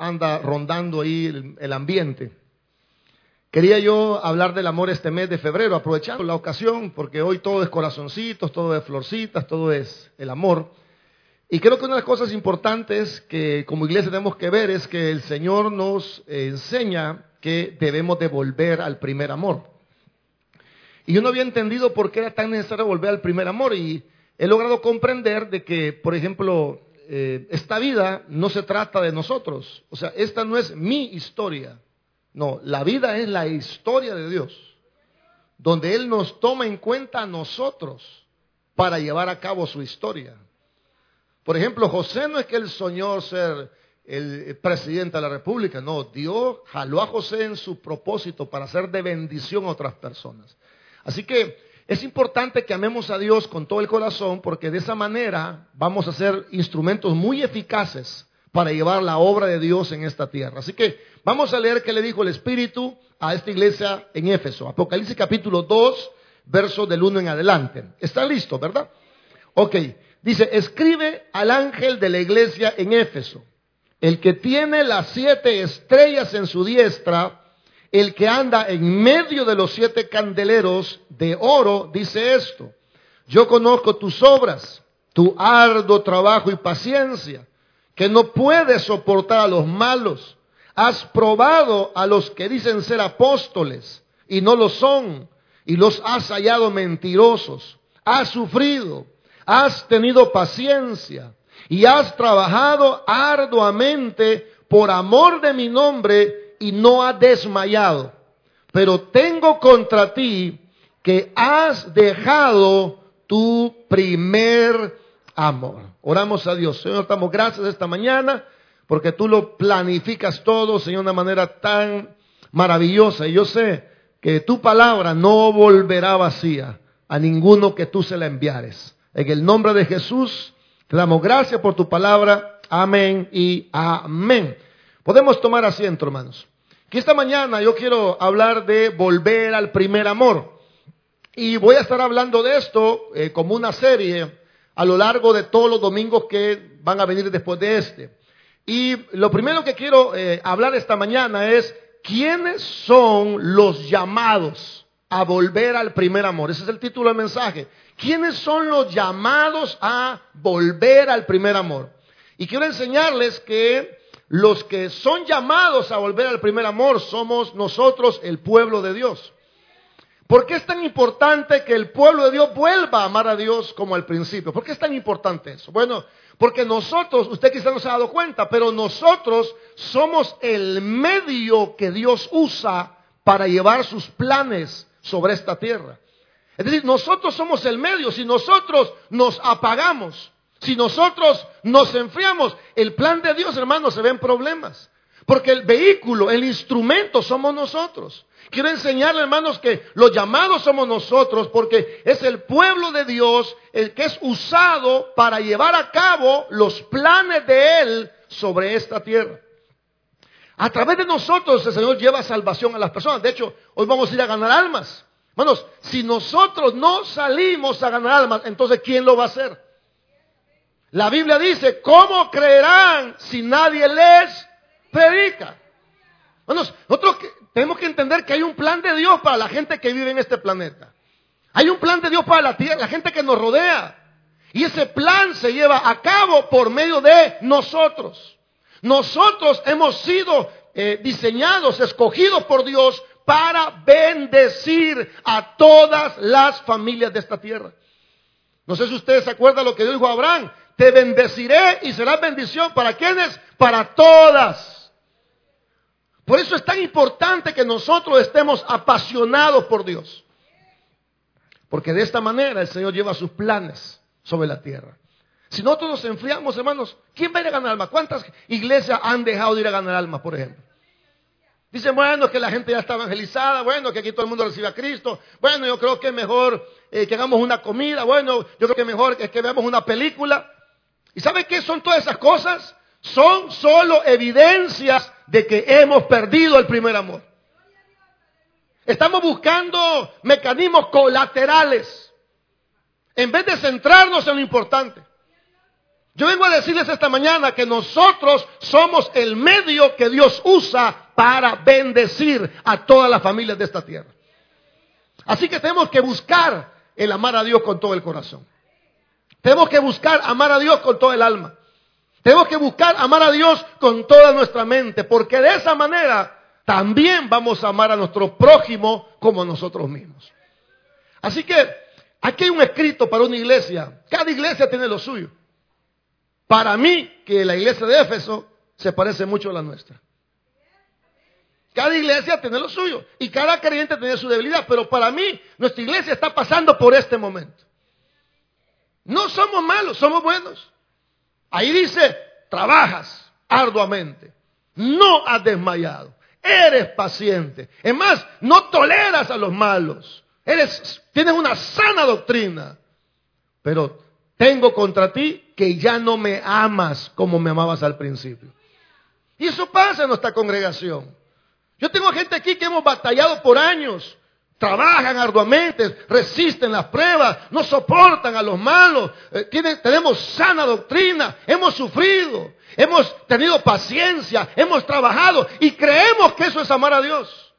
anda rondando ahí el, ambiente. Quería yo hablar del amor este mes de febrero, aprovechando la ocasión, porque hoy todo es corazoncitos, todo es florcitas, todo es el amor. Y creo que una de las cosas importantes que como iglesia tenemos que ver es que el Señor nos enseña que debemos de volver al primer amor. Y yo no había entendido por qué era tan necesario volver al primer amor y he logrado comprender de que, por ejemplo, eh, esta vida no se trata de nosotros. O sea, esta no es mi historia. No, la vida es la historia de Dios, donde Él nos toma en cuenta a nosotros para llevar a cabo su historia. Por ejemplo, José no es que él soñó ser el presidente de la República, no, Dios jaló a José en su propósito para ser de bendición a otras personas. Así que es importante que amemos a Dios con todo el corazón porque de esa manera vamos a ser instrumentos muy eficaces para llevar la obra de Dios en esta tierra. Así que vamos a leer qué le dijo el Espíritu a esta iglesia en Éfeso. Apocalipsis capítulo 2, verso del 1 en adelante. ¿Está listo, verdad? Ok. Dice, escribe al ángel de la iglesia en Éfeso, el que tiene las siete estrellas en su diestra, el que anda en medio de los siete candeleros de oro, dice esto, yo conozco tus obras, tu arduo trabajo y paciencia, que no puedes soportar a los malos. Has probado a los que dicen ser apóstoles y no lo son, y los has hallado mentirosos. Has sufrido has tenido paciencia y has trabajado arduamente por amor de mi nombre y no has desmayado. Pero tengo contra ti que has dejado tu primer amor. Oramos a Dios. Señor, damos gracias esta mañana porque tú lo planificas todo, Señor, de una manera tan maravillosa. Y yo sé que tu palabra no volverá vacía a ninguno que tú se la enviares. En el nombre de Jesús, damos gracias por tu palabra. Amén y amén. Podemos tomar asiento, hermanos. Que esta mañana yo quiero hablar de volver al primer amor. Y voy a estar hablando de esto eh, como una serie a lo largo de todos los domingos que van a venir después de este. Y lo primero que quiero eh, hablar esta mañana es quiénes son los llamados a volver al primer amor. Ese es el título del mensaje. ¿Quiénes son los llamados a volver al primer amor? Y quiero enseñarles que los que son llamados a volver al primer amor somos nosotros, el pueblo de Dios. ¿Por qué es tan importante que el pueblo de Dios vuelva a amar a Dios como al principio? ¿Por qué es tan importante eso? Bueno, porque nosotros, usted quizá no se ha dado cuenta, pero nosotros somos el medio que Dios usa para llevar sus planes sobre esta tierra. Es decir, nosotros somos el medio. Si nosotros nos apagamos, si nosotros nos enfriamos, el plan de Dios, hermanos, se ven problemas. Porque el vehículo, el instrumento somos nosotros. Quiero enseñarle, hermanos, que los llamados somos nosotros porque es el pueblo de Dios el que es usado para llevar a cabo los planes de Él sobre esta tierra. A través de nosotros el Señor lleva salvación a las personas. De hecho, hoy vamos a ir a ganar almas. Hermanos, si nosotros no salimos a ganar almas, entonces ¿quién lo va a hacer? La Biblia dice, ¿cómo creerán si nadie les predica? Hermanos, nosotros tenemos que entender que hay un plan de Dios para la gente que vive en este planeta. Hay un plan de Dios para la tierra, la gente que nos rodea. Y ese plan se lleva a cabo por medio de nosotros. Nosotros hemos sido eh, diseñados, escogidos por Dios para bendecir a todas las familias de esta tierra. No sé si ustedes se acuerdan lo que dijo Abraham. Te bendeciré y será bendición. ¿Para quiénes? Para todas. Por eso es tan importante que nosotros estemos apasionados por Dios. Porque de esta manera el Señor lleva sus planes sobre la tierra. Si nosotros nos enfriamos, hermanos, ¿quién va a ir a ganar alma? ¿Cuántas iglesias han dejado de ir a ganar alma, por ejemplo? Dicen, bueno, que la gente ya está evangelizada, bueno, que aquí todo el mundo recibe a Cristo. Bueno, yo creo que es mejor eh, que hagamos una comida, bueno, yo creo que es mejor que, que veamos una película. ¿Y sabe qué son todas esas cosas? Son solo evidencias de que hemos perdido el primer amor. Estamos buscando mecanismos colaterales en vez de centrarnos en lo importante. Yo vengo a decirles esta mañana que nosotros somos el medio que Dios usa para bendecir a todas las familias de esta tierra. Así que tenemos que buscar el amar a Dios con todo el corazón. Tenemos que buscar amar a Dios con todo el alma. Tenemos que buscar amar a Dios con toda nuestra mente, porque de esa manera también vamos a amar a nuestro prójimo como a nosotros mismos. Así que aquí hay un escrito para una iglesia. Cada iglesia tiene lo suyo. Para mí, que la iglesia de Éfeso se parece mucho a la nuestra. Cada iglesia tiene lo suyo y cada creyente tiene su debilidad, pero para mí nuestra iglesia está pasando por este momento. No somos malos, somos buenos. Ahí dice, trabajas arduamente, no has desmayado, eres paciente. Es más, no toleras a los malos. Eres, tienes una sana doctrina. Pero tengo contra ti que ya no me amas como me amabas al principio. Y eso pasa en nuestra congregación. Yo tengo gente aquí que hemos batallado por años trabajan arduamente, resisten las pruebas, no soportan a los malos, eh, tenemos sana doctrina, hemos sufrido, hemos tenido paciencia, hemos trabajado y creemos que eso es amar a Dios.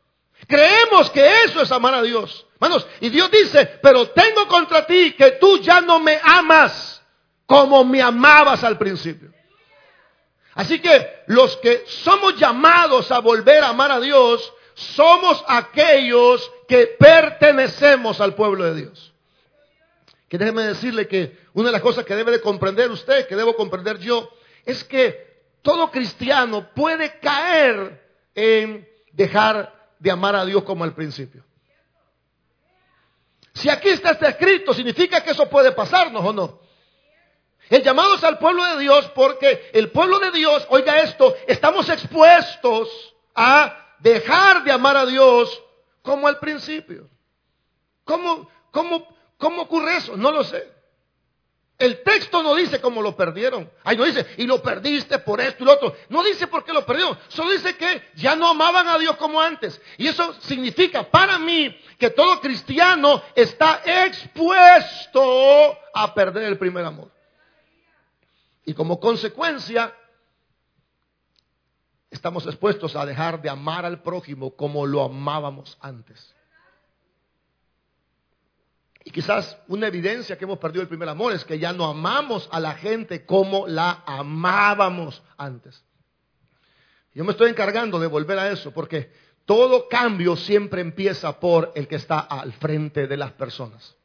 Creemos que eso es amar a Dios. Hermanos, y Dios dice, pero tengo contra ti que tú ya no me amas como me amabas al principio. Así que los que somos llamados a volver a amar a Dios, somos aquellos que pertenecemos al pueblo de Dios. Que déjeme decirle que una de las cosas que debe de comprender usted, que debo comprender yo, es que todo cristiano puede caer en dejar de amar a Dios como al principio. Si aquí está este escrito, significa que eso puede pasarnos o no. El llamado es al pueblo de Dios porque el pueblo de Dios, oiga esto, estamos expuestos a dejar de amar a Dios como al principio. ¿Cómo, cómo, cómo ocurre eso? No lo sé. El texto no dice cómo lo perdieron. Ahí no dice, y lo perdiste por esto y lo otro. No dice por qué lo perdieron. Solo dice que ya no amaban a Dios como antes. Y eso significa para mí que todo cristiano está expuesto a perder el primer amor. Y como consecuencia, estamos expuestos a dejar de amar al prójimo como lo amábamos antes. Y quizás una evidencia que hemos perdido el primer amor es que ya no amamos a la gente como la amábamos antes. Yo me estoy encargando de volver a eso porque todo cambio siempre empieza por el que está al frente de las personas.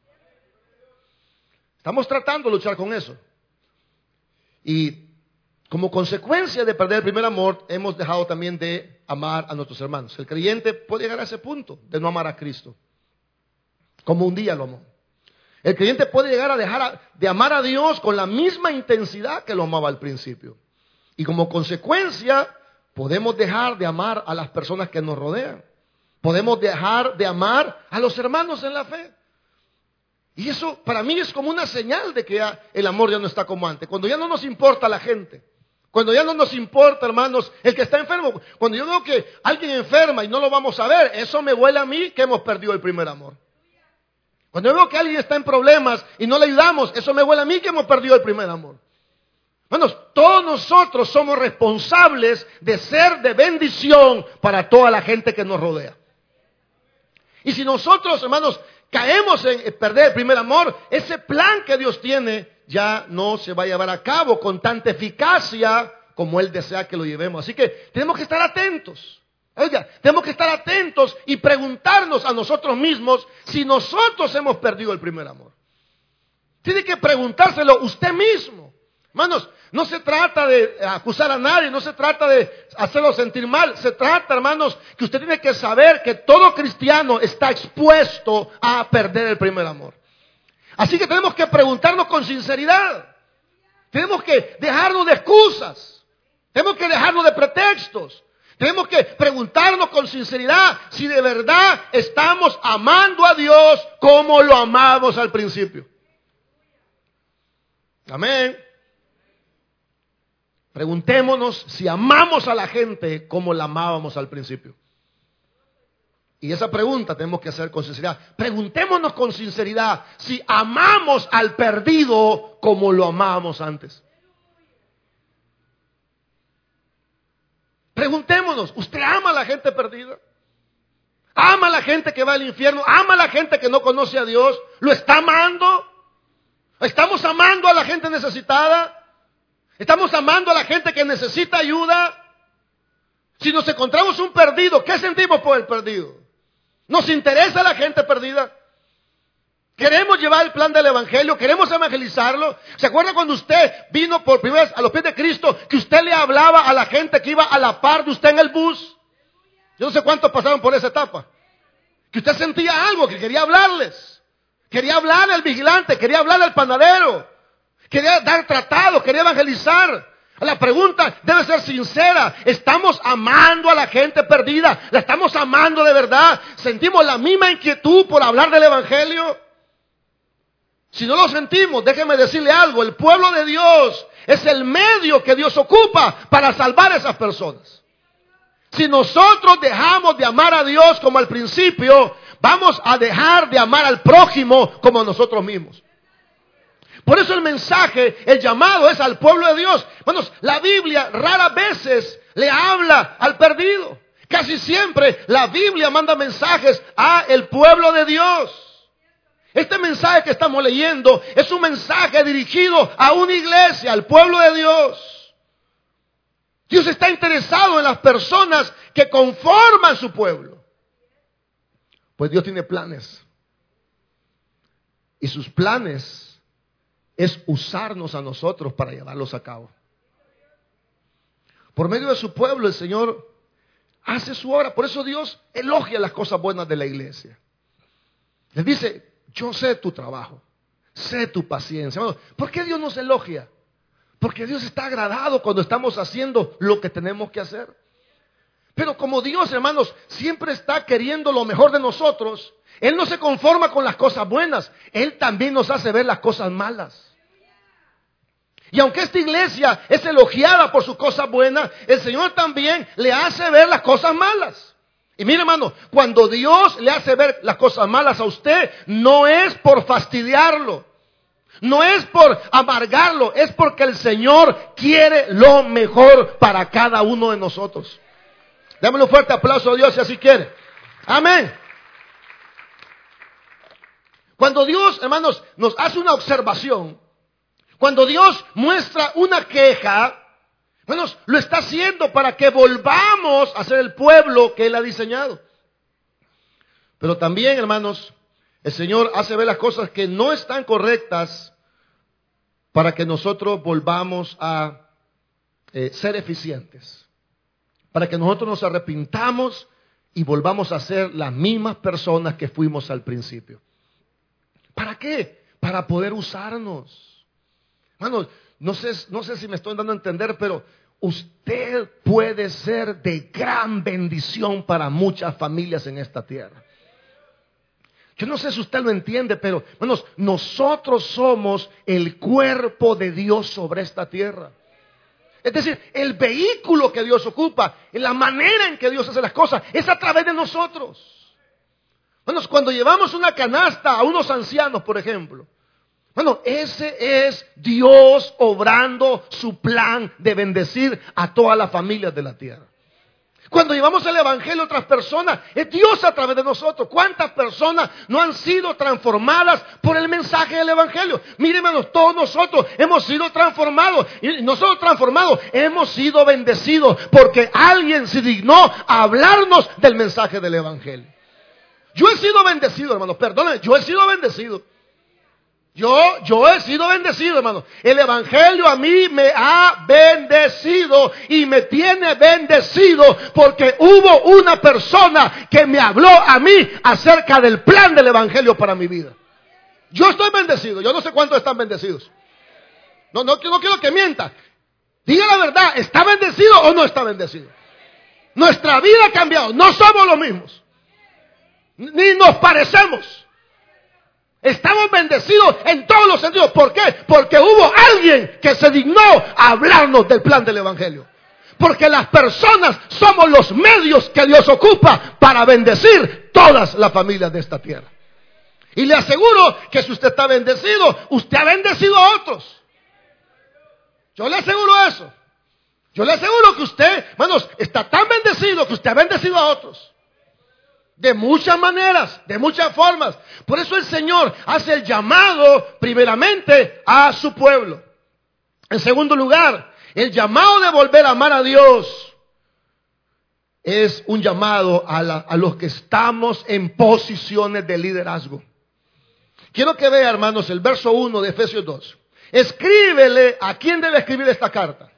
Estamos tratando de luchar con eso. Y como consecuencia de perder el primer amor, hemos dejado también de amar a nuestros hermanos. El creyente puede llegar a ese punto de no amar a Cristo, como un día lo amó. El creyente puede llegar a dejar de amar a Dios con la misma intensidad que lo amaba al principio. Y como consecuencia, podemos dejar de amar a las personas que nos rodean. Podemos dejar de amar a los hermanos en la fe. Y eso para mí es como una señal de que el amor ya no está como antes. Cuando ya no nos importa la gente. Cuando ya no nos importa, hermanos, el que está enfermo. Cuando yo veo que alguien enferma y no lo vamos a ver, eso me huele a mí que hemos perdido el primer amor. Cuando yo veo que alguien está en problemas y no le ayudamos, eso me huele a mí que hemos perdido el primer amor. Hermanos, todos nosotros somos responsables de ser de bendición para toda la gente que nos rodea. Y si nosotros, hermanos, caemos en perder el primer amor, ese plan que Dios tiene ya no se va a llevar a cabo con tanta eficacia como Él desea que lo llevemos. Así que tenemos que estar atentos. Tenemos que estar atentos y preguntarnos a nosotros mismos si nosotros hemos perdido el primer amor. Tiene que preguntárselo usted mismo. Hermanos, no se trata de acusar a nadie, no se trata de hacerlo sentir mal. Se trata, hermanos, que usted tiene que saber que todo cristiano está expuesto a perder el primer amor. Así que tenemos que preguntarnos con sinceridad. Tenemos que dejarnos de excusas. Tenemos que dejarnos de pretextos. Tenemos que preguntarnos con sinceridad si de verdad estamos amando a Dios como lo amamos al principio. Amén. Preguntémonos si amamos a la gente como la amábamos al principio. Y esa pregunta tenemos que hacer con sinceridad. Preguntémonos con sinceridad si amamos al perdido como lo amábamos antes. Preguntémonos, ¿usted ama a la gente perdida? ¿Ama a la gente que va al infierno? ¿Ama a la gente que no conoce a Dios? ¿Lo está amando? ¿Estamos amando a la gente necesitada? ¿Estamos amando a la gente que necesita ayuda? Si nos encontramos un perdido, ¿qué sentimos por el perdido? ¿Nos interesa la gente perdida? Queremos llevar el plan del Evangelio, queremos evangelizarlo. ¿Se acuerda cuando usted vino por primera vez a los pies de Cristo, que usted le hablaba a la gente que iba a la par de usted en el bus? Yo no sé cuántos pasaron por esa etapa. Que usted sentía algo, que quería hablarles. Quería hablar al vigilante, quería hablar al panadero. Quería dar tratado, quería evangelizar. La pregunta debe ser sincera. ¿Estamos amando a la gente perdida? ¿La estamos amando de verdad? ¿Sentimos la misma inquietud por hablar del Evangelio? Si no lo sentimos, déjeme decirle algo, el pueblo de Dios es el medio que Dios ocupa para salvar a esas personas. Si nosotros dejamos de amar a Dios como al principio, vamos a dejar de amar al prójimo como a nosotros mismos. Por eso el mensaje, el llamado es al pueblo de Dios. Bueno, la Biblia raras veces le habla al perdido. Casi siempre la Biblia manda mensajes a el pueblo de Dios. Este mensaje que estamos leyendo es un mensaje dirigido a una iglesia, al pueblo de Dios. Dios está interesado en las personas que conforman su pueblo. Pues Dios tiene planes. Y sus planes es usarnos a nosotros para llevarlos a cabo. Por medio de su pueblo el Señor hace su obra. Por eso Dios elogia las cosas buenas de la iglesia. Les dice, yo sé tu trabajo, sé tu paciencia. ¿Por qué Dios nos elogia? Porque Dios está agradado cuando estamos haciendo lo que tenemos que hacer. Pero como Dios, hermanos, siempre está queriendo lo mejor de nosotros, Él no se conforma con las cosas buenas, Él también nos hace ver las cosas malas. Y aunque esta iglesia es elogiada por sus cosas buenas, el Señor también le hace ver las cosas malas. Y mire hermano, cuando Dios le hace ver las cosas malas a usted, no es por fastidiarlo, no es por amargarlo, es porque el Señor quiere lo mejor para cada uno de nosotros. Démosle un fuerte aplauso a Dios si así quiere. Amén. Cuando Dios, hermanos, nos hace una observación, cuando Dios muestra una queja, bueno, lo está haciendo para que volvamos a ser el pueblo que Él ha diseñado. Pero también, hermanos, el Señor hace ver las cosas que no están correctas para que nosotros volvamos a eh, ser eficientes. Para que nosotros nos arrepintamos y volvamos a ser las mismas personas que fuimos al principio. ¿Para qué? Para poder usarnos. Hermanos, no sé, no sé si me estoy dando a entender, pero usted puede ser de gran bendición para muchas familias en esta tierra. Yo no sé si usted lo entiende, pero nosotros somos el cuerpo de Dios sobre esta tierra. Es decir, el vehículo que Dios ocupa, la manera en que Dios hace las cosas, es a través de nosotros. Cuando llevamos una canasta a unos ancianos, por ejemplo, bueno, ese es Dios obrando su plan de bendecir a todas las familias de la tierra. Cuando llevamos el Evangelio a otras personas, es Dios a través de nosotros. ¿Cuántas personas no han sido transformadas por el mensaje del Evangelio? Miren, todos nosotros hemos sido transformados. Y nosotros transformados hemos sido bendecidos porque alguien se dignó a hablarnos del mensaje del Evangelio. Yo he sido bendecido, hermanos, perdónenme, yo he sido bendecido. Yo, yo he sido bendecido, hermano. El Evangelio a mí me ha bendecido y me tiene bendecido porque hubo una persona que me habló a mí acerca del plan del Evangelio para mi vida. Yo estoy bendecido. Yo no sé cuántos están bendecidos. No, no, no quiero que mienta. Diga la verdad, ¿está bendecido o no está bendecido? Nuestra vida ha cambiado. No somos los mismos. Ni nos parecemos. Estamos bendecidos en todos los sentidos. ¿Por qué? Porque hubo alguien que se dignó a hablarnos del plan del Evangelio. Porque las personas somos los medios que Dios ocupa para bendecir todas las familias de esta tierra. Y le aseguro que si usted está bendecido, usted ha bendecido a otros. Yo le aseguro eso. Yo le aseguro que usted, hermanos, está tan bendecido que usted ha bendecido a otros. De muchas maneras, de muchas formas. Por eso el Señor hace el llamado primeramente a su pueblo. En segundo lugar, el llamado de volver a amar a Dios es un llamado a, a los que estamos en posiciones de liderazgo. Quiero que vea, hermanos, el verso 1 de Efesios 2. Escríbele a quién debe escribir esta carta.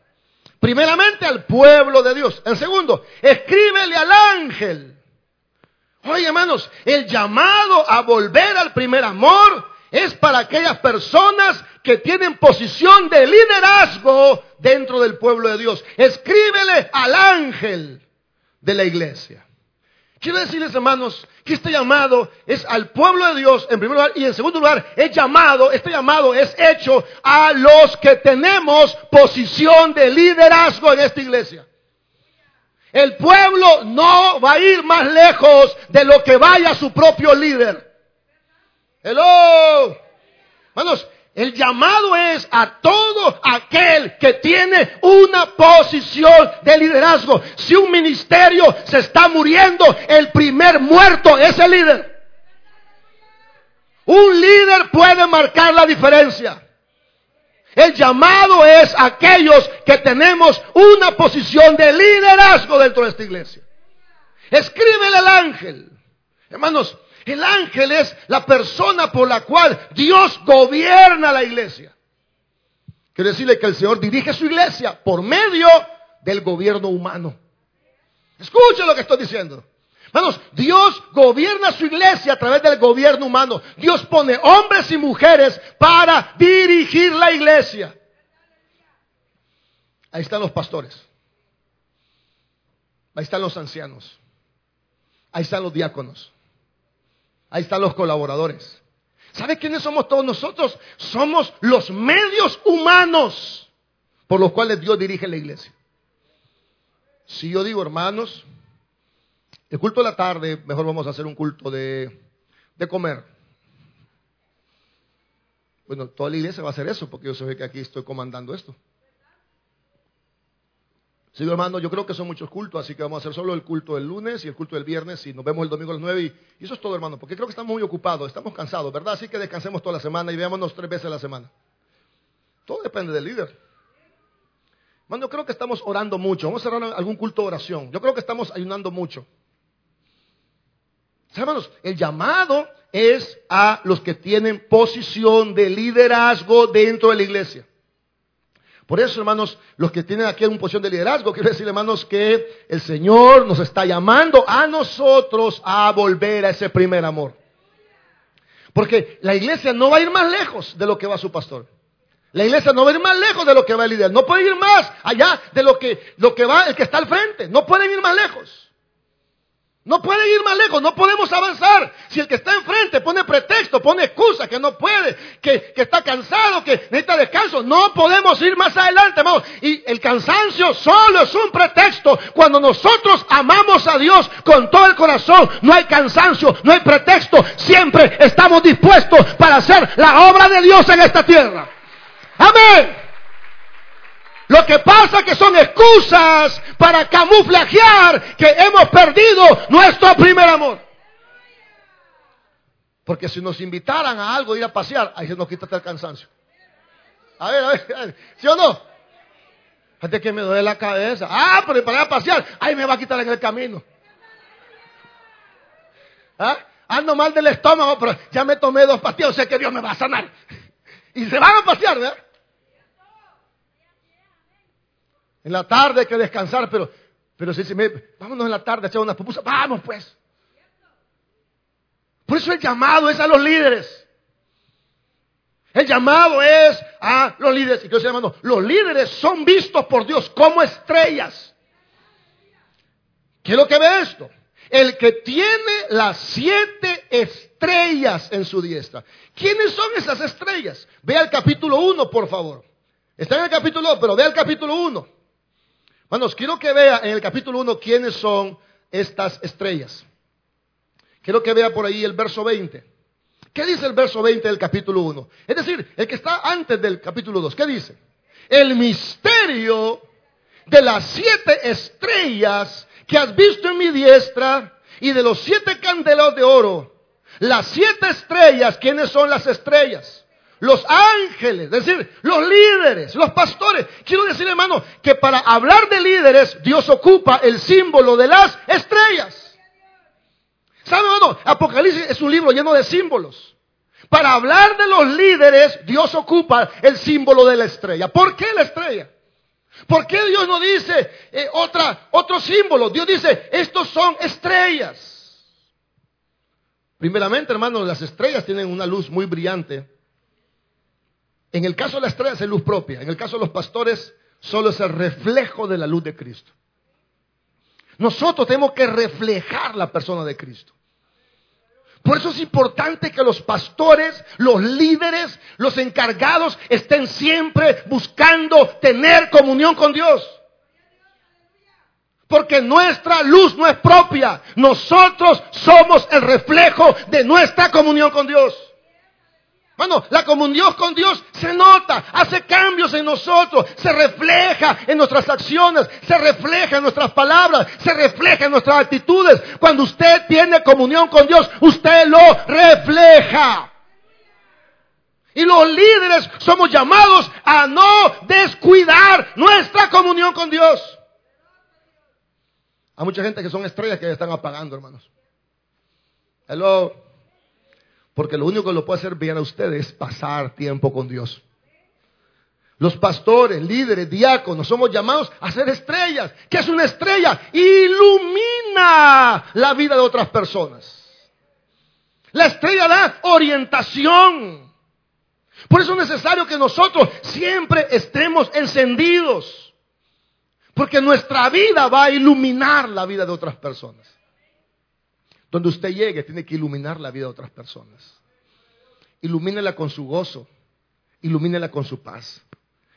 Primeramente al pueblo de Dios. En segundo, escríbele al ángel. Oye, hermanos, el llamado a volver al primer amor es para aquellas personas que tienen posición de liderazgo dentro del pueblo de Dios. Escríbele al ángel de la iglesia. Quiero decirles, hermanos, que este llamado es al pueblo de Dios en primer lugar y en segundo lugar es llamado, este llamado es hecho a los que tenemos posición de liderazgo en esta iglesia. El pueblo no va a ir más lejos de lo que vaya su propio líder. Hello. Hermanos, el llamado es a todo aquel que tiene una posición de liderazgo. Si un ministerio se está muriendo, el primer muerto es el líder. Un líder puede marcar la diferencia. El llamado es a aquellos que tenemos una posición de liderazgo dentro de esta iglesia. Escríbele al ángel. Hermanos, el ángel es la persona por la cual Dios gobierna la iglesia. Quiero decirle que el Señor dirige su iglesia por medio del gobierno humano. Escuchen lo que estoy diciendo. Hermanos, Dios gobierna su iglesia a través del gobierno humano. Dios pone hombres y mujeres para dirigir la iglesia. Ahí están los pastores. Ahí están los ancianos. Ahí están los diáconos. Ahí están los colaboradores. ¿Sabe quiénes somos todos nosotros? Somos los medios humanos por los cuales Dios dirige la iglesia. Si yo digo, hermanos, el culto de la tarde, mejor vamos a hacer un culto de, de comer. Bueno, toda la iglesia va a hacer eso, porque yo sé que aquí estoy comandando esto. Sí, hermano, yo creo que son muchos cultos, así que vamos a hacer solo el culto del lunes y el culto del viernes y nos vemos el domingo a las nueve. Y, eso es todo, hermano, porque creo que estamos muy ocupados, estamos cansados, ¿verdad? Así que descansemos toda la semana y veámonos tres veces a la semana. Todo depende del líder. Hermano, yo creo que estamos orando mucho. Vamos a cerrar algún culto de oración. Yo creo que estamos ayunando mucho. Hermanos, el llamado es a los que tienen posición de liderazgo dentro de la iglesia. Por eso, hermanos, los que tienen aquí una posición de liderazgo, quiero decir, hermanos, que el Señor nos está llamando a nosotros a volver a ese primer amor. Porque la iglesia no va a ir más lejos de lo que va su pastor. La iglesia no va a ir más lejos de lo que va el líder. No puede ir más allá de lo que, lo que va el que está al frente. No pueden ir más lejos. No pueden ir más lejos, no podemos avanzar. Si el que está enfrente pone pretexto, pone excusa, que no puede, que, está cansado, que necesita descanso, no podemos ir más adelante, hermano. Y el cansancio solo es un pretexto. Cuando nosotros amamos a Dios con todo el corazón, no hay cansancio, no hay pretexto. Siempre estamos dispuestos para hacer la obra de Dios en esta tierra. Amén. Lo que pasa que son excusas para camuflajear que hemos perdido nuestro primer amor. Porque si nos invitaran a algo, ir a pasear, ahí se nos quita el cansancio. A ver, a ver, a ver, ¿sí o no? Fíjate que me duele la cabeza. Ah, pero para pasear, ahí me va a quitar en el camino. ¿Ah? Ando mal del estómago, pero ya me tomé dos pastillas, sé que Dios me va a sanar. Y se van a pasear, ¿verdad? En la tarde hay que descansar, pero, pero si se me, vámonos en la tarde a echar unas pupusas, vamos pues. Por eso el llamado es a los líderes. El llamado es a los líderes. Y que hermano, los líderes son vistos por Dios como estrellas. ¿Qué es lo que ve esto? El que tiene las siete estrellas en su diestra. ¿Quiénes son esas estrellas? Vea el capítulo 1, por favor. Está en el capítulo 2, pero vea el capítulo 1. Hermanos, quiero que vea en el capítulo 1 quiénes son estas estrellas. Quiero que vea por ahí el verso 20. ¿Qué dice el verso 20 del capítulo 1? Es decir, el que está antes del capítulo 2. ¿Qué dice? El misterio de las siete estrellas que has visto en mi diestra y de los siete candelos de oro. Las siete estrellas, ¿quiénes son las estrellas? Los ángeles, es decir, los líderes, los pastores. Quiero decir, hermano, que para hablar de líderes, Dios ocupa el símbolo de las estrellas. ¿Sabe, hermano? Apocalipsis es un libro lleno de símbolos. Para hablar de los líderes, Dios ocupa el símbolo de la estrella. ¿Por qué la estrella? ¿Por qué Dios no dice eh, otra, otro símbolo? Dios dice, estos son estrellas. Primeramente, hermanos, las estrellas tienen una luz muy brillante. En el caso de las estrellas es luz propia. En el caso de los pastores, solo es el reflejo de la luz de Cristo. Nosotros tenemos que reflejar la persona de Cristo. Por eso es importante que los pastores, los líderes, los encargados estén siempre buscando tener comunión con Dios. Porque nuestra luz no es propia. Nosotros somos el reflejo de nuestra comunión con Dios. Bueno, la comunión con Dios se nota, hace cambios en nosotros, se refleja en nuestras acciones, se refleja en nuestras palabras, se refleja en nuestras actitudes. Cuando usted tiene comunión con Dios, usted lo refleja. Y los líderes somos llamados a no descuidar nuestra comunión con Dios. Hay mucha gente que son estrellas que están apagando, hermanos. Hello. Porque lo único que lo puede hacer bien a ustedes es pasar tiempo con Dios. Los pastores, líderes, diáconos, somos llamados a ser estrellas. ¿Qué es una estrella? Ilumina la vida de otras personas. La estrella da orientación. Por eso es necesario que nosotros siempre estemos encendidos. Porque nuestra vida va a iluminar la vida de otras personas. Donde usted llegue tiene que iluminar la vida de otras personas. Ilumínela con su gozo, ilumínela con su paz,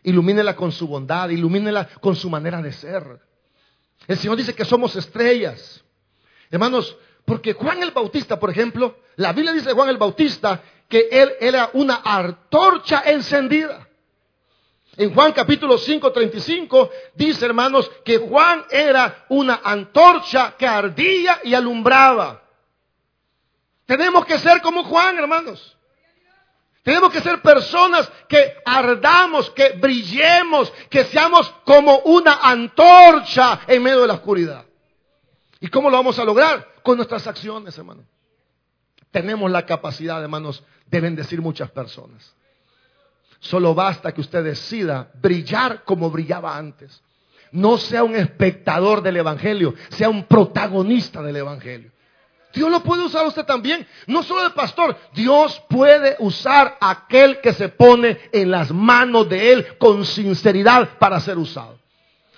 ilumínela con su bondad, ilumínela con su manera de ser. El Señor dice que somos estrellas. Hermanos, porque Juan el Bautista, por ejemplo, la Biblia dice de Juan el Bautista que él era una antorcha encendida. En Juan capítulo 5, 35 dice, hermanos, que Juan era una antorcha que ardía y alumbraba. Tenemos que ser como Juan, hermanos. Tenemos que ser personas que ardamos, que brillemos, que seamos como una antorcha en medio de la oscuridad. ¿Y cómo lo vamos a lograr? Con nuestras acciones, hermanos. Tenemos la capacidad, hermanos, de bendecir muchas personas. Solo basta que usted decida brillar como brillaba antes. No sea un espectador del Evangelio, sea un protagonista del Evangelio. Dios lo puede usar usted también, no solo el pastor, Dios puede usar a aquel que se pone en las manos de Él con sinceridad para ser usado.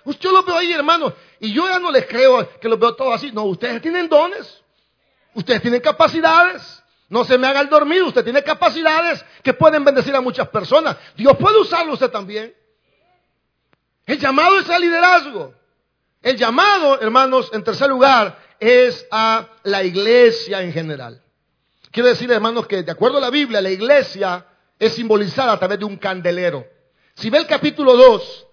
Pues yo lo veo ahí, hermano, y yo ya no les creo que lo veo todo así. No, ustedes tienen dones, ustedes tienen capacidades. No se me haga el dormido, usted tiene capacidades que pueden bendecir a muchas personas. Dios puede usarlo usted también. El llamado es al liderazgo. El llamado, hermanos, en tercer lugar, es a la iglesia en general. Quiero decir, hermanos, que de acuerdo a la Biblia, la iglesia es simbolizada a través de un candelero. Si ve el capítulo 2,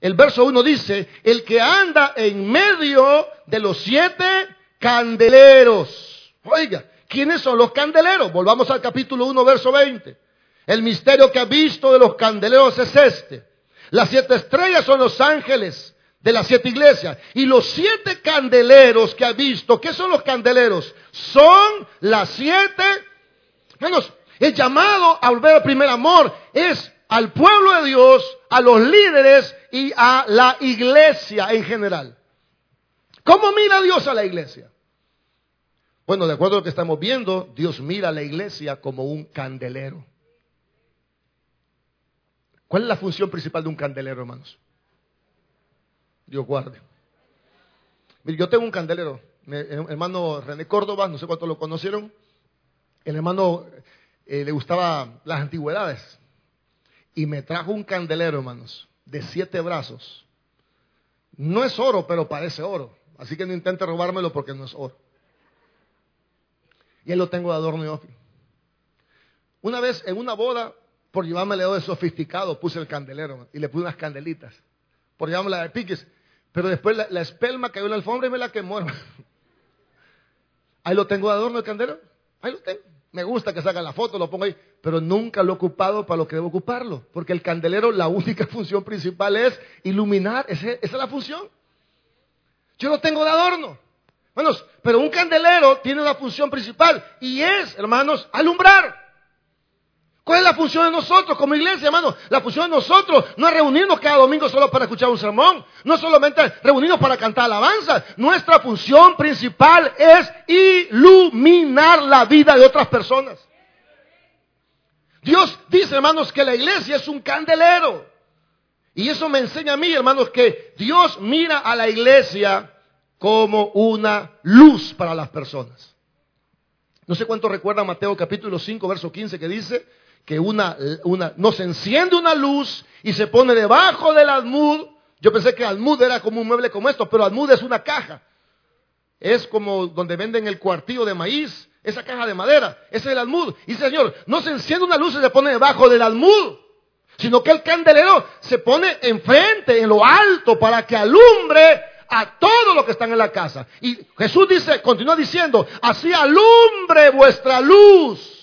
el verso 1 dice, el que anda en medio de los siete candeleros. Oiga, ¿quiénes son los candeleros? Volvamos al capítulo 1, verso 20. El misterio que ha visto de los candeleros es este. Las siete estrellas son los ángeles de las siete iglesias. Y los siete candeleros que ha visto, ¿qué son los candeleros? Son las siete, menos, el llamado a volver al primer amor es al pueblo de Dios, a los líderes y a la iglesia en general. ¿Cómo mira Dios a la iglesia? Bueno, de acuerdo a lo que estamos viendo, Dios mira a la iglesia como un candelero. ¿Cuál es la función principal de un candelero, hermanos? Dios guarde. Yo tengo un candelero, mi hermano René Córdoba, no sé cuántos lo conocieron. El hermano eh, le gustaba las antigüedades y me trajo un candelero, hermanos, de siete brazos. No es oro, pero parece oro. Así que no intente robármelo porque no es oro. Y él lo tengo de adorno y ofre. Una vez en una boda, por llevarme de sofisticado, puse el candelero y le puse unas candelitas. Por llevarme de piques Pero después la, la espelma cayó en la alfombra y me la quemó. hermano. Ahí lo tengo de adorno el candelero. Ahí lo tengo. Me gusta que sacan la foto, lo pongo ahí. Pero nunca lo he ocupado para lo que debo ocuparlo. Porque el candelero, la única función principal es iluminar. Esa es la función. Yo lo tengo de adorno. Hermanos, pero un candelero tiene una función principal y es, hermanos, alumbrar. ¿Cuál es la función de nosotros como iglesia, hermanos? La función de nosotros no es reunirnos cada domingo solo para escuchar un sermón, no solamente reunirnos para cantar alabanza. Nuestra función principal es iluminar la vida de otras personas. Dios dice, hermanos, que la iglesia es un candelero. Y eso me enseña a mí, hermanos, que Dios mira a la iglesia como una luz para las personas. No sé cuánto recuerda Mateo capítulo 5, verso 15, que dice que una, una, nos enciende una luz y se pone debajo del almud. Yo pensé que almud era como un mueble como esto, pero almud es una caja. Es como donde venden el cuartillo de maíz, esa caja de madera, ese es el almud. Y Señor, no se enciende una luz y se pone debajo del almud, sino que el candelero se pone enfrente, en lo alto, para que alumbre a todo lo que están en la casa. Y Jesús dice, continúa diciendo, así alumbre vuestra luz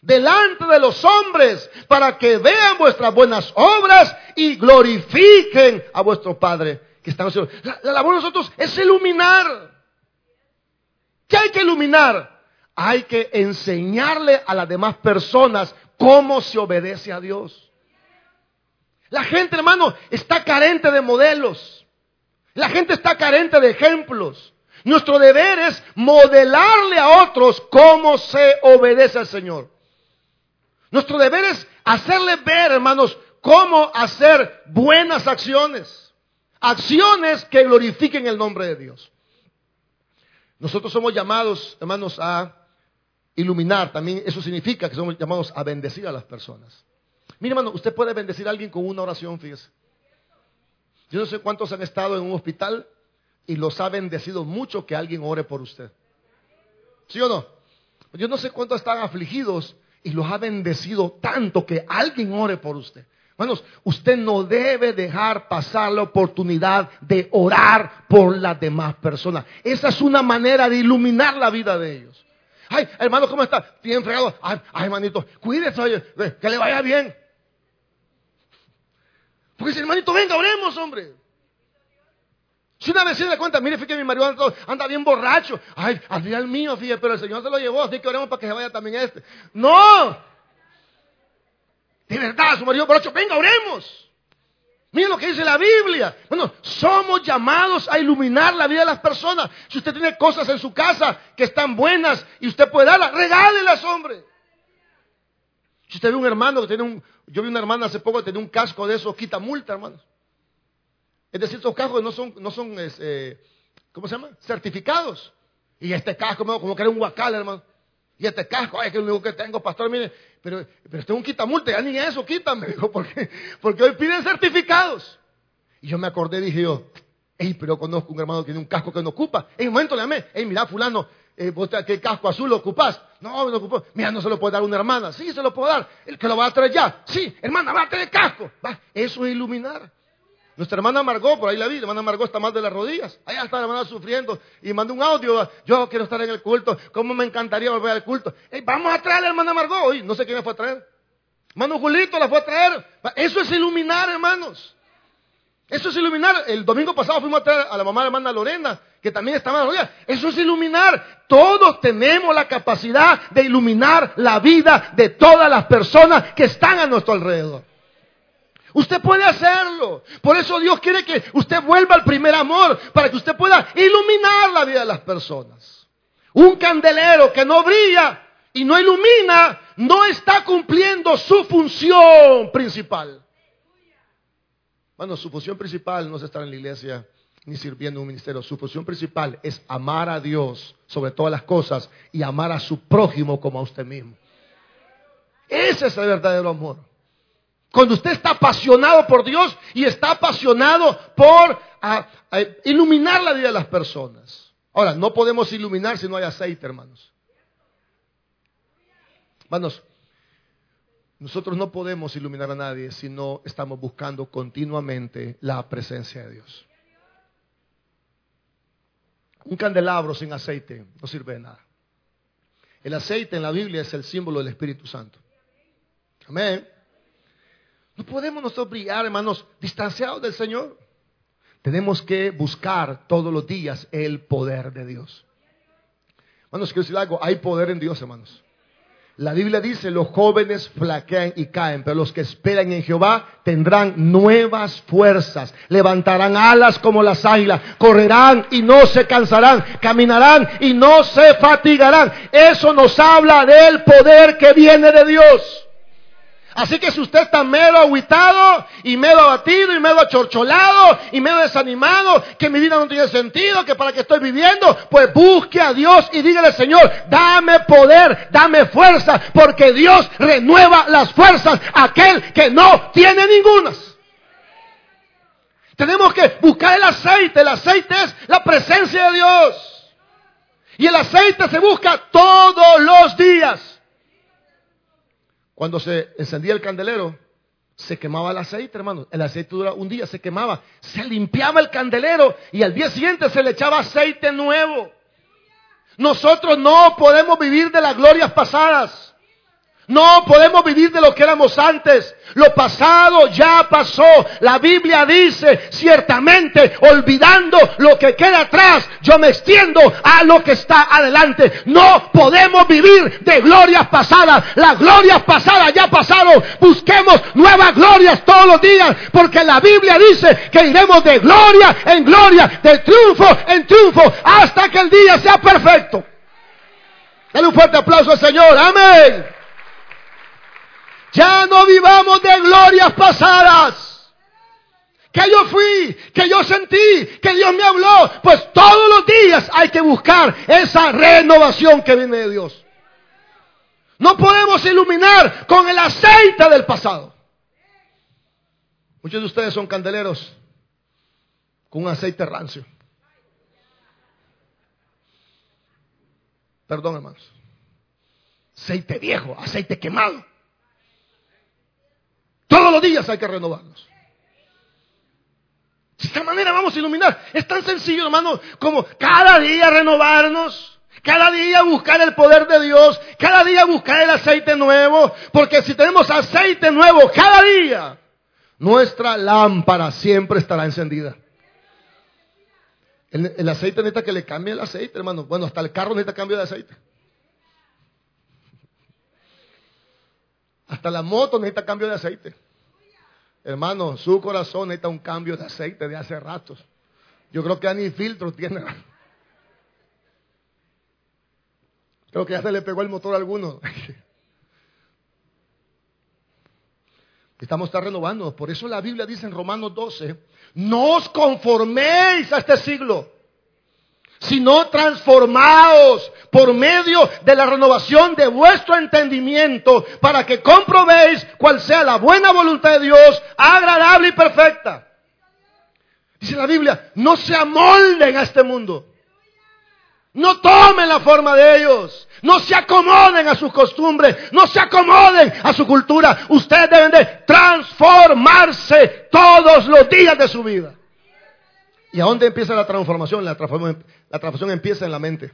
delante de los hombres para que vean vuestras buenas obras y glorifiquen a vuestro Padre que está en los cielos. La, la labor de nosotros es iluminar. ¿Qué hay que iluminar? Hay que enseñarle a las demás personas cómo se obedece a Dios. La gente, hermano, está carente de modelos. La gente está carente de ejemplos. Nuestro deber es modelarle a otros cómo se obedece al Señor. Nuestro deber es hacerle ver, hermanos, cómo hacer buenas acciones. Acciones que glorifiquen el nombre de Dios. Nosotros somos llamados, hermanos, a iluminar. También eso significa que somos llamados a bendecir a las personas. Mire, hermano, usted puede bendecir a alguien con una oración, fíjese. Yo no sé cuántos han estado en un hospital y los ha bendecido mucho que alguien ore por usted. ¿Sí o no? Yo no sé cuántos están afligidos y los ha bendecido tanto que alguien ore por usted. Hermanos, usted no debe dejar pasar la oportunidad de orar por las demás personas. Esa es una manera de iluminar la vida de ellos. Ay, hermano, ¿cómo está? Bien fregado. Ay, ay, hermanito, cuídese, que le vaya bien. Porque si hermanito, venga, oremos, hombre. Si una vecina le cuenta, mire, fíjate mi marido anda, bien borracho. Ay, así el mío, fíjate, pero el Señor se lo llevó, así que oremos para que se vaya también este. No. De verdad, su marido borracho, venga, oremos. Mire lo que dice la Biblia. Bueno, somos llamados a iluminar la vida de las personas. Si usted tiene cosas en su casa que están buenas y usted puede darlas, regálelas, hombre. Si usted ve un hermano que tiene un, yo vi una hermana hace poco que tenía un casco de esos, quita multa, hermanos. Es decir, estos cascos no son, no son eh, ¿cómo se llama? Certificados. Y este casco, como que era un guacal, hermano. Y este casco, ay, es que lo único que tengo, pastor, mire, pero, pero este es un quitamulta, ya ni eso quitan, me dijo, porque, porque hoy piden certificados. Y yo me acordé, dije yo, hey, pero conozco un hermano que tiene un casco que no ocupa. En un momento le llamé, hey, mira, fulano, eh, ¿vos ¿qué casco azul lo ocupás? No, no ocupó. Mira, no se lo puede dar una hermana. Sí, se lo puedo dar. El que lo va a traer ya. Sí, hermana, va a tener casco. Va, eso es iluminar. Nuestra hermana Margot, por ahí la vi, la hermana Margot está mal de las rodillas. Allá está la hermana sufriendo y mandó un audio. Yo quiero estar en el culto. ¿Cómo me encantaría volver al culto? Vamos a traer a la hermana Margot. Hoy no sé quién la fue a traer. Hermano Julito la fue a traer. Eso es iluminar, hermanos. Eso es iluminar. El domingo pasado fuimos a traer a la mamá de la hermana Lorena, que también estaba en las rodillas. Eso es iluminar. Todos tenemos la capacidad de iluminar la vida de todas las personas que están a nuestro alrededor. Usted puede hacerlo. Por eso Dios quiere que usted vuelva al primer amor, para que usted pueda iluminar la vida de las personas. Un candelero que no brilla y no ilumina, no está cumpliendo su función principal. Bueno, su función principal no es estar en la iglesia ni sirviendo un ministerio. Su función principal es amar a Dios sobre todas las cosas y amar a su prójimo como a usted mismo. Ese es el verdadero amor. Cuando usted está apasionado por Dios y está apasionado por a, a iluminar la vida de las personas. Ahora, no podemos iluminar si no hay aceite, hermanos. Hermanos, nosotros no podemos iluminar a nadie si no estamos buscando continuamente la presencia de Dios. Un candelabro sin aceite no sirve de nada. El aceite en la Biblia es el símbolo del Espíritu Santo. Amén. No podemos nosotros brillar, hermanos, distanciados del Señor. Tenemos que buscar todos los días el poder de Dios. Hermanos, quiero decir algo, hay poder en Dios, hermanos. La Biblia dice, los jóvenes flaquean y caen, pero los que esperan en Jehová tendrán nuevas fuerzas, levantarán alas como las águilas, correrán y no se cansarán, caminarán y no se fatigarán. Eso nos habla del poder que viene de Dios. Así que si usted está medio aguitado y medio abatido y medio achorcholado y medio desanimado, que mi vida no tiene sentido, que para qué estoy viviendo, pues busque a Dios y dígale, Señor, dame poder, dame fuerza, porque Dios renueva las fuerzas a aquel que no tiene ningunas. Tenemos que buscar el aceite, el aceite es la presencia de Dios. Y el aceite se busca todos los días. Cuando se encendía el candelero, se quemaba el aceite, hermano. El aceite dura un día, se quemaba. Se limpiaba el candelero y al día siguiente se le echaba aceite nuevo. Nosotros no podemos vivir de las glorias pasadas. No podemos vivir de lo que éramos antes. Lo pasado ya pasó. La Biblia dice, ciertamente, olvidando lo que queda atrás, yo me extiendo a lo que está adelante. No podemos vivir de glorias pasadas. Las glorias pasadas ya pasaron. Busquemos nuevas glorias todos los días, porque la Biblia dice que iremos de gloria en gloria, de triunfo en triunfo, hasta que el día sea perfecto. Dale un fuerte aplauso al Señor. Amén. Ya no vivamos de glorias pasadas. Que yo fui, que yo sentí, que Dios me habló. Pues todos los días hay que buscar esa renovación que viene de Dios. No podemos iluminar con el aceite del pasado. Muchos de ustedes son candeleros con un aceite rancio. Perdón, hermanos. Aceite viejo, aceite quemado. Todos los días hay que renovarnos. De esta manera vamos a iluminar. Es tan sencillo, hermano, como cada día renovarnos. Cada día buscar el poder de Dios. Cada día buscar el aceite nuevo. Porque si tenemos aceite nuevo cada día, nuestra lámpara siempre estará encendida. El, aceite necesita que le cambie el aceite, hermano. Bueno, hasta el carro necesita cambio de aceite. Hasta la moto necesita cambio de aceite. Hermano, su corazón necesita un cambio de aceite de hace ratos. Yo creo que ni filtro tiene. Creo que ya se le pegó el motor a alguno. Estamos está renovando. Por eso la Biblia dice en Romanos 12, no os conforméis a este siglo sino transformaos por medio de la renovación de vuestro entendimiento para que comprobéis cuál sea la buena voluntad de Dios, agradable y perfecta. Dice la Biblia, no se amolden a este mundo. No tomen la forma de ellos. No se acomoden a sus costumbres. No se acomoden a su cultura. Ustedes deben de transformarse todos los días de su vida. ¿Y a dónde empieza la transformación? La transformación, empieza en la mente.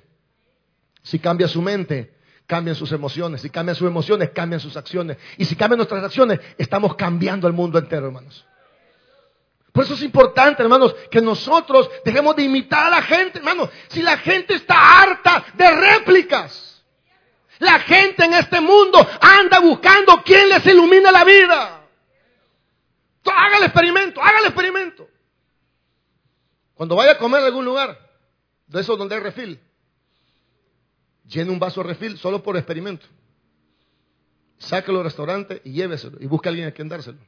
Si cambia su mente, cambian sus emociones. Si cambian sus emociones, cambian sus acciones. Y si cambian nuestras acciones, estamos cambiando el mundo entero, hermanos. Por eso es importante, hermanos, que nosotros dejemos de imitar a la gente, hermanos. Si la gente está harta de réplicas, la gente en este mundo anda buscando quién les ilumina la vida. Haga el experimento, haga el experimento. Cuando vaya a comer en algún lugar, de esos donde hay refil, llene un vaso de refil solo por experimento. Sáquelo al restaurante y lléveselo y busque a alguien a quien dárselo.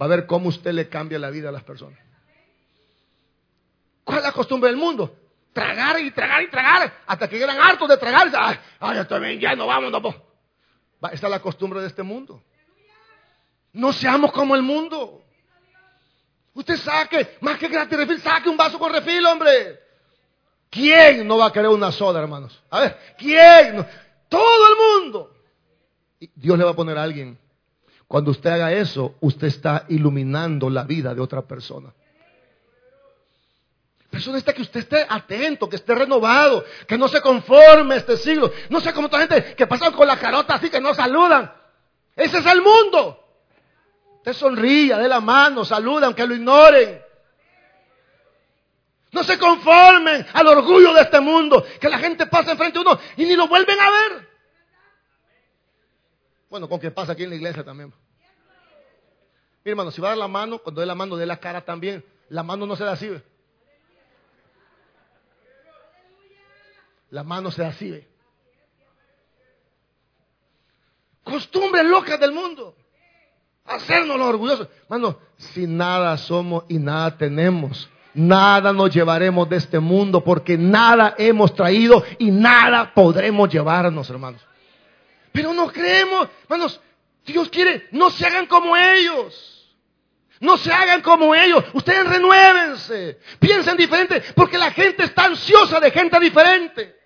Va a ver cómo usted le cambia la vida a las personas. ¿Cuál es la costumbre del mundo? Tragar y tragar y tragar hasta que llegan hartos de tragar. Ay, ay estoy bien lleno, vámonos. Esta es la costumbre de este mundo. No seamos como el mundo. Usted saque, más que gratis refil, saque un vaso con refil, hombre. ¿Quién no va a querer una soda, hermanos? A ver, ¿quién? Todo el mundo. Y Dios le va a poner a alguien. Cuando usted haga eso, usted está iluminando la vida de otra persona. Eso necesita que usted esté atento, que esté renovado, que no se conforme este siglo. No sea como toda gente que pasan con la carota así que no saludan. Ese es el mundo. Usted sonríe, de la mano, saluda, aunque lo ignoren. No se conformen al orgullo de este mundo, que la gente pasa enfrente de uno y ni lo vuelven a ver. Bueno, con que pasa aquí en la iglesia también. Mi hermano, si va a dar la mano, cuando dé la mano, dé la cara también. La mano no se da así. La mano se da así. Costumbres locas del mundo. Hacernos los orgullosos. Hermano, si nada somos y nada tenemos, nada nos llevaremos de este mundo porque nada hemos traído y nada podremos llevarnos, hermanos. Pero no creemos, hermanos, Dios quiere, no se hagan como ellos. No se hagan como ellos. Ustedes renuévense. Piensen diferente. Porque la gente está ansiosa de gente diferente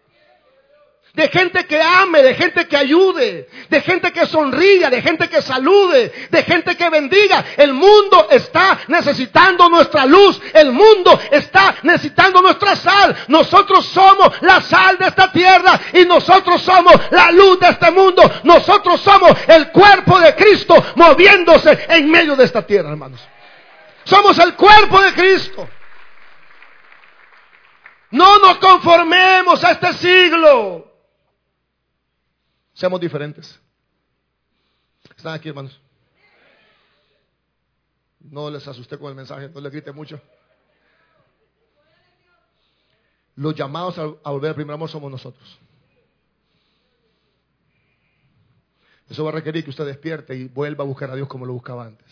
de gente que ame, de gente que ayude, de gente que sonría, de gente que salude, de gente que bendiga. El mundo está necesitando nuestra luz, el mundo está necesitando nuestra sal. Nosotros somos la sal de esta tierra y nosotros somos la luz de este mundo. Nosotros somos el cuerpo de Cristo moviéndose en medio de esta tierra, hermanos. Somos el cuerpo de Cristo. No nos conformemos a este siglo. Seamos diferentes. ¿Están aquí, hermanos? No les asusté con el mensaje, no les grite mucho. Los llamados a volver al primer amor somos nosotros. Eso va a requerir que usted despierte y vuelva a buscar a Dios como lo buscaba antes.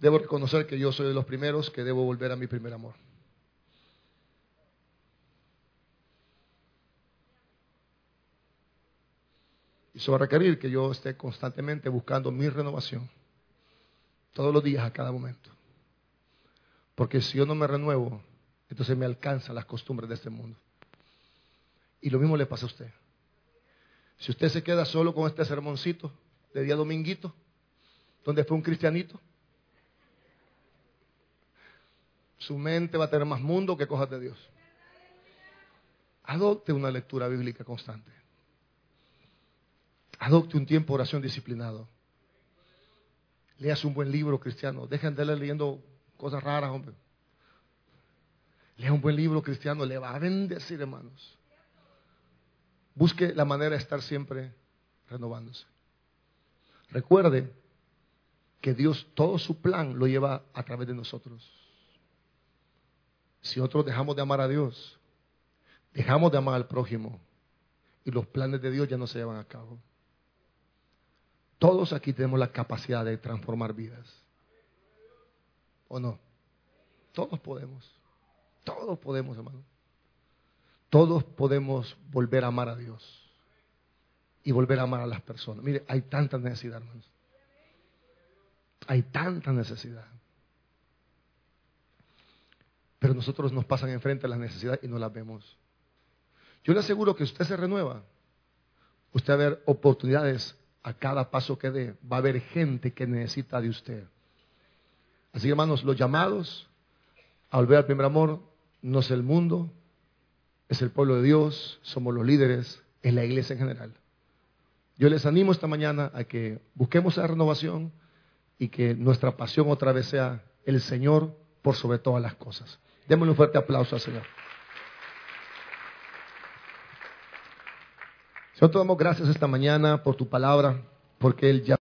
Debo reconocer que yo soy de los primeros que debo volver a mi primer amor. Eso va a requerir que yo esté constantemente buscando mi renovación. Todos los días, a cada momento. Porque si yo no me renuevo, entonces me alcanzan las costumbres de este mundo. Y lo mismo le pasa a usted. Si usted se queda solo con este sermoncito de día dominguito, donde fue un cristianito, su mente va a tener más mundo que cosas de Dios. Adopte una lectura bíblica constante. Adopte un tiempo de oración disciplinado. Leas un buen libro cristiano. Dejen de leer leyendo cosas raras, hombre. Lea un buen libro cristiano. Le va a bendecir, hermanos. Busque la manera de estar siempre renovándose. Recuerde que Dios todo su plan lo lleva a través de nosotros. Si nosotros dejamos de amar a Dios, dejamos de amar al prójimo y los planes de Dios ya no se llevan a cabo. Todos aquí tenemos la capacidad de transformar vidas. ¿O no? Todos podemos. Todos podemos, hermano. Todos podemos volver a amar a Dios y volver a amar a las personas. Mire, hay tanta necesidad, hermanos. Hay tanta necesidad. Pero nosotros nos pasan enfrente las necesidades y no las vemos. Yo le aseguro que usted se renueva, usted va a ver oportunidades a cada paso que dé, va a haber gente que necesita de usted. Así que hermanos, los llamados a volver al primer amor no es el mundo, es el pueblo de Dios, somos los líderes, es la iglesia en general. Yo les animo esta mañana a que busquemos esa renovación y que nuestra pasión otra vez sea el Señor por sobre todas las cosas. Démosle un fuerte aplauso al Señor. Señor, te damos gracias esta mañana por tu palabra, porque ya